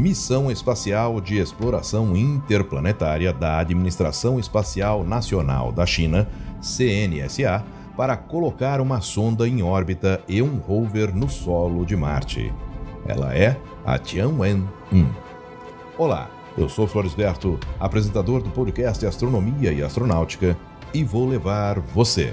Missão Espacial de Exploração Interplanetária da Administração Espacial Nacional da China, CNSA, para colocar uma sonda em órbita e um rover no solo de Marte. Ela é a Tianwen-1. Olá, eu sou Floresberto, apresentador do podcast Astronomia e Astronáutica, e vou levar você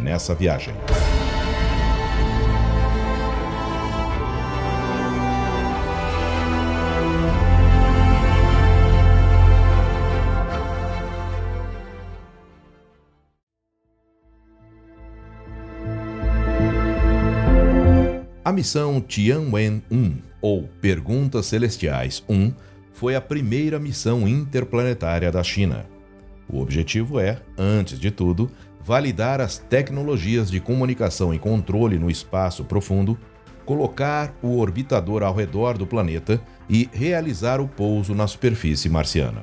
nessa viagem. A missão Tianwen-1, ou Perguntas Celestiais 1, foi a primeira missão interplanetária da China. O objetivo é, antes de tudo, validar as tecnologias de comunicação e controle no espaço profundo, colocar o orbitador ao redor do planeta e realizar o pouso na superfície marciana.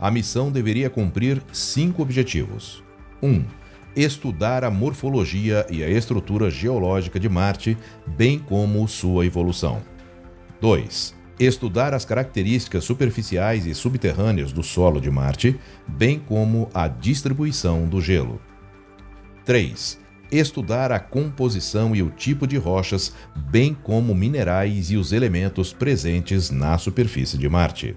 A missão deveria cumprir cinco objetivos: 1. Um, estudar a morfologia e a estrutura geológica de Marte, bem como sua evolução. 2. Estudar as características superficiais e subterrâneas do solo de Marte, bem como a distribuição do gelo. 3. Estudar a composição e o tipo de rochas, bem como minerais e os elementos presentes na superfície de Marte.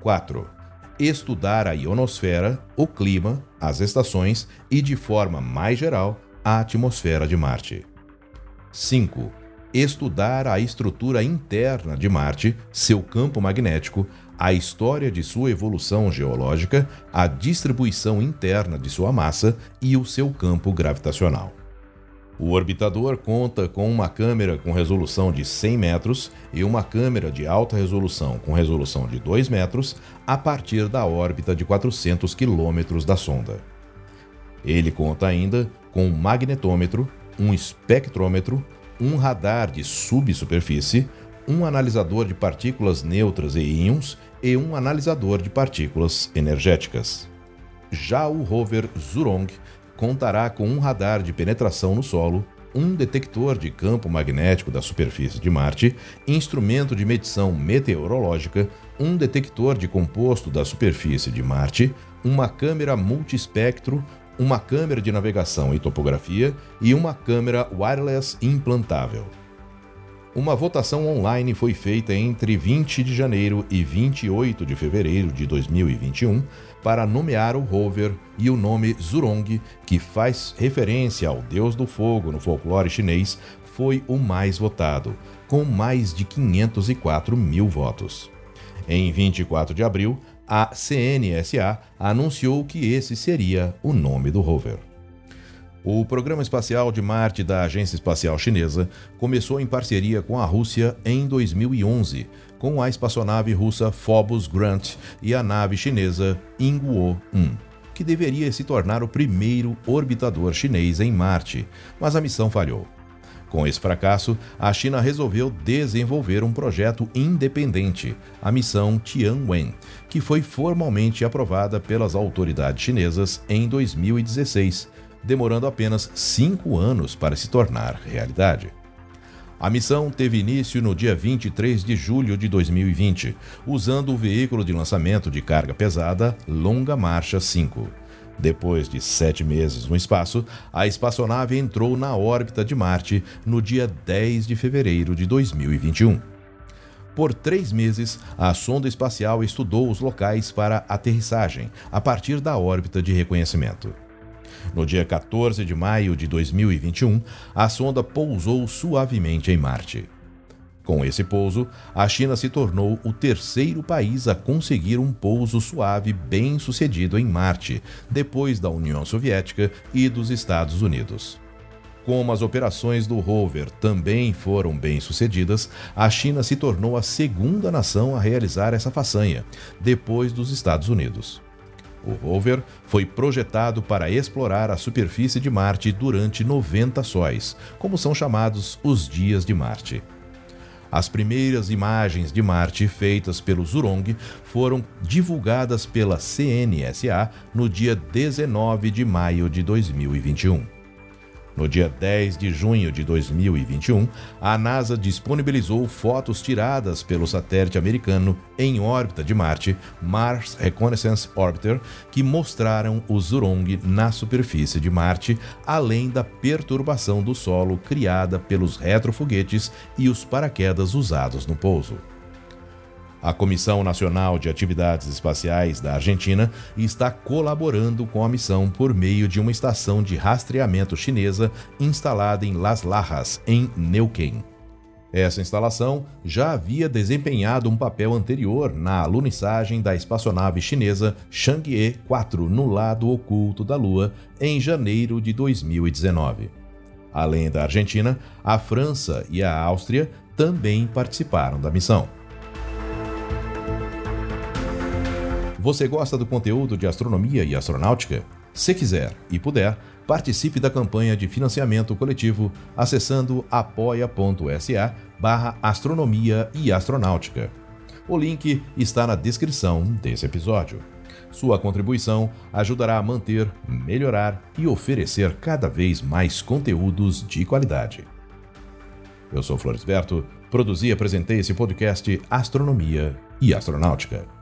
4 estudar a ionosfera, o clima, as estações e, de forma mais geral, a atmosfera de Marte. 5. Estudar a estrutura interna de Marte, seu campo magnético, a história de sua evolução geológica, a distribuição interna de sua massa e o seu campo gravitacional. O orbitador conta com uma câmera com resolução de 100 metros e uma câmera de alta resolução com resolução de 2 metros a partir da órbita de 400 quilômetros da sonda. Ele conta ainda com um magnetômetro, um espectrômetro, um radar de subsuperfície, um analisador de partículas neutras e íons e um analisador de partículas energéticas. Já o rover Zhurong contará com um radar de penetração no solo, um detector de campo magnético da superfície de Marte, instrumento de medição meteorológica, um detector de composto da superfície de Marte, uma câmera multiespectro, uma câmera de navegação e topografia e uma câmera wireless implantável. Uma votação online foi feita entre 20 de janeiro e 28 de fevereiro de 2021 para nomear o rover e o nome Zurong, que faz referência ao deus do fogo no folclore chinês, foi o mais votado, com mais de 504 mil votos. Em 24 de abril, a CNSA anunciou que esse seria o nome do rover. O Programa Espacial de Marte da Agência Espacial Chinesa começou em parceria com a Rússia em 2011, com a espaçonave russa Phobos Grant e a nave chinesa Ingguo-1, que deveria se tornar o primeiro orbitador chinês em Marte, mas a missão falhou. Com esse fracasso, a China resolveu desenvolver um projeto independente, a missão Tianwen, que foi formalmente aprovada pelas autoridades chinesas em 2016 demorando apenas cinco anos para se tornar realidade. A missão teve início no dia 23 de julho de 2020, usando o veículo de lançamento de carga pesada Longa Marcha 5. Depois de sete meses no espaço, a espaçonave entrou na órbita de Marte no dia 10 de fevereiro de 2021. Por três meses, a sonda espacial estudou os locais para aterrissagem a partir da órbita de reconhecimento. No dia 14 de maio de 2021, a sonda pousou suavemente em Marte. Com esse pouso, a China se tornou o terceiro país a conseguir um pouso suave bem sucedido em Marte, depois da União Soviética e dos Estados Unidos. Como as operações do rover também foram bem sucedidas, a China se tornou a segunda nação a realizar essa façanha, depois dos Estados Unidos. O rover foi projetado para explorar a superfície de Marte durante 90 sóis, como são chamados os dias de Marte. As primeiras imagens de Marte feitas pelo Zhurong foram divulgadas pela CNSA no dia 19 de maio de 2021. No dia 10 de junho de 2021, a NASA disponibilizou fotos tiradas pelo satélite americano em órbita de Marte, Mars Reconnaissance Orbiter, que mostraram o Zhurong na superfície de Marte, além da perturbação do solo criada pelos retrofoguetes e os paraquedas usados no pouso. A Comissão Nacional de Atividades Espaciais da Argentina está colaborando com a missão por meio de uma estação de rastreamento chinesa instalada em Las Lajas, em Neuquén. Essa instalação já havia desempenhado um papel anterior na alunissagem da espaçonave chinesa Chang'e 4 no lado oculto da Lua em janeiro de 2019. Além da Argentina, a França e a Áustria também participaram da missão. Você gosta do conteúdo de astronomia e astronáutica? Se quiser e puder, participe da campanha de financiamento coletivo acessando apoia.sa barra astronomia e astronáutica. O link está na descrição desse episódio. Sua contribuição ajudará a manter, melhorar e oferecer cada vez mais conteúdos de qualidade. Eu sou Floresberto, produzi e apresentei esse podcast Astronomia e Astronáutica.